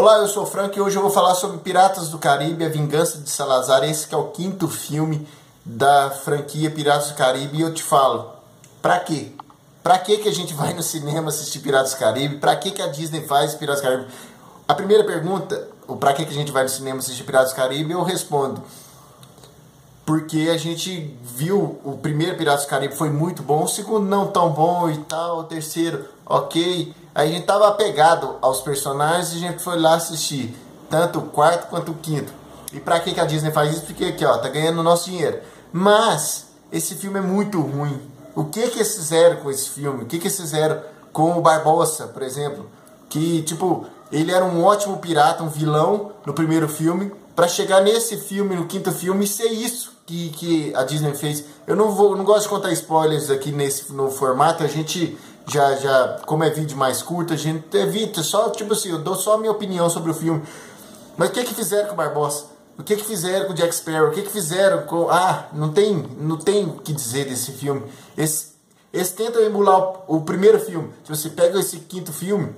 Olá, eu sou o Frank e hoje eu vou falar sobre Piratas do Caribe, A Vingança de Salazar. Esse que é o quinto filme da franquia Piratas do Caribe e eu te falo, pra quê? Pra que que a gente vai no cinema assistir Piratas do Caribe? Pra que que a Disney faz Piratas do Caribe? A primeira pergunta, o pra que que a gente vai no cinema assistir Piratas do Caribe, eu respondo. Porque a gente viu o primeiro Piratas do Caribe foi muito bom, o segundo não tão bom e tal, o terceiro ok. Aí a gente tava apegado aos personagens e a gente foi lá assistir tanto o quarto quanto o quinto. E pra que, que a Disney faz isso? Porque aqui, ó, tá ganhando nosso dinheiro. Mas esse filme é muito ruim. O que que eles fizeram com esse filme? O que que eles fizeram com o Barbosa, por exemplo? Que, tipo, ele era um ótimo pirata, um vilão no primeiro filme, para chegar nesse filme, no quinto filme, ser isso que, que a Disney fez. Eu não vou, não gosto de contar spoilers aqui nesse no formato, a gente já, já, como é vídeo mais curto, a gente evita, só, tipo assim, eu dou só a minha opinião sobre o filme. Mas o que que fizeram com o Barbosa? O que que fizeram com o Jack Sparrow? O que que fizeram com... Ah, não tem não tem o que dizer desse filme. Esse, eles tentam emular o, o primeiro filme. Se você pega esse quinto filme,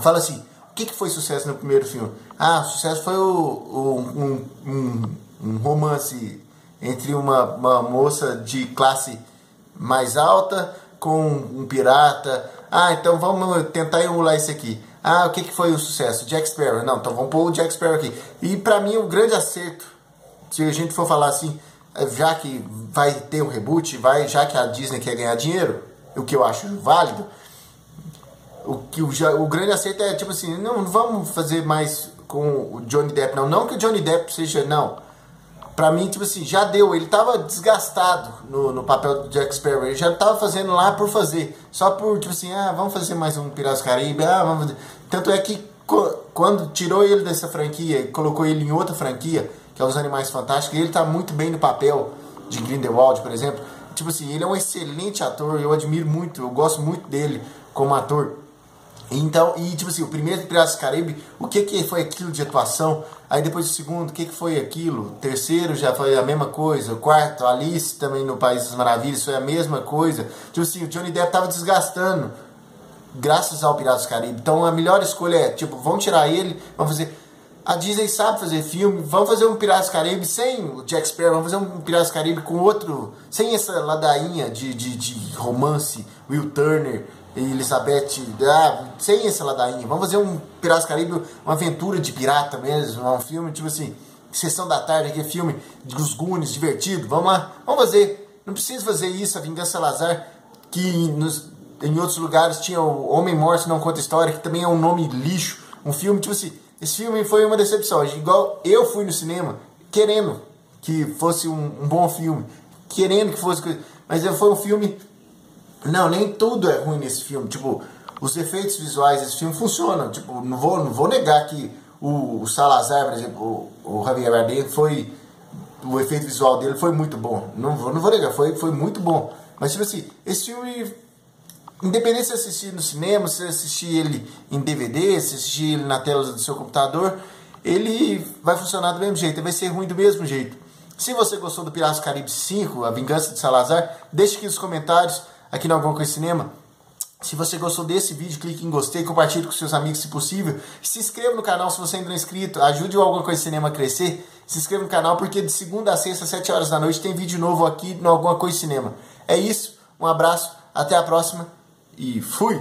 fala assim, o que que foi sucesso no primeiro filme? Ah, sucesso foi o, o um, um, um romance entre uma, uma moça de classe mais alta com um pirata. Ah, então vamos tentar emular isso aqui. Ah, o que, que foi o sucesso? Jack Sparrow. Não, então vamos pôr o Jack Sparrow aqui. E para mim o grande acerto, se a gente for falar assim, é, já que vai ter o um reboot, vai, já que a Disney quer ganhar dinheiro, o que eu acho válido, que o, o grande acerto é tipo assim, não, vamos fazer mais com o Johnny Depp, não. Não que o Johnny Depp seja, não Pra mim, tipo assim, já deu. Ele tava desgastado no, no papel do Jack Sparrow. Ele já tava fazendo lá por fazer. Só por, tipo assim, ah, vamos fazer mais um Piratas Caribe. Ah, vamos fazer. Tanto é que quando tirou ele dessa franquia e colocou ele em outra franquia, que é Os Animais Fantásticos, ele tá muito bem no papel de Grindelwald, por exemplo. Tipo assim, ele é um excelente ator. Eu admiro muito, eu gosto muito dele como ator. Então, e tipo assim, o primeiro Piratas do Caribe, o que que foi aquilo de atuação? Aí depois o segundo, o que que foi aquilo? O terceiro já foi a mesma coisa. O quarto, Alice também no País das Maravilhas foi a mesma coisa. Tipo assim, o Johnny Depp tava desgastando graças ao Piratas do Caribe. Então a melhor escolha é, tipo, vamos tirar ele, vamos fazer a Disney sabe fazer filme, vamos fazer um Piratas do Caribe sem o Jack Sparrow, vamos fazer um Piratas do Caribe com outro, sem essa ladainha de, de, de romance, Will Turner, Elizabeth, ah, sem essa ladainha. Vamos fazer um Piratas Caribe, uma aventura de pirata mesmo, um filme tipo assim, Sessão da Tarde, aquele filme dos Goonies, divertido. Vamos lá, vamos fazer. Não precisa fazer isso, a Vingança Salazar, que nos, em outros lugares tinha o Homem Morto Não Conta História, que também é um nome lixo. Um filme, tipo assim, esse filme foi uma decepção. Igual eu fui no cinema querendo que fosse um, um bom filme, querendo que fosse. Mas foi um filme não, nem tudo é ruim nesse filme. Tipo, os efeitos visuais desse filme funcionam. Tipo, não vou, não vou negar que o, o Salazar, por exemplo, o, o Javier Bardem foi o efeito visual dele foi muito bom. Não vou, não vou negar, foi, foi muito bom. Mas tipo assim, esse filme independente se assistir no cinema, se assistir ele em DVD, se assistir ele na tela do seu computador, ele vai funcionar do mesmo jeito, vai ser ruim do mesmo jeito. Se você gostou do Piratas do Caribe 5, A Vingança de Salazar, deixe aqui nos comentários aqui no Alguma Coisa Cinema. Se você gostou desse vídeo, clique em gostei, compartilhe com seus amigos se possível. Se inscreva no canal se você ainda não é inscrito, ajude o Alguma Coisa Cinema a crescer. Se inscreva no canal porque de segunda a sexta, às 7 horas da noite, tem vídeo novo aqui no Alguma Coisa Cinema. É isso, um abraço, até a próxima e fui!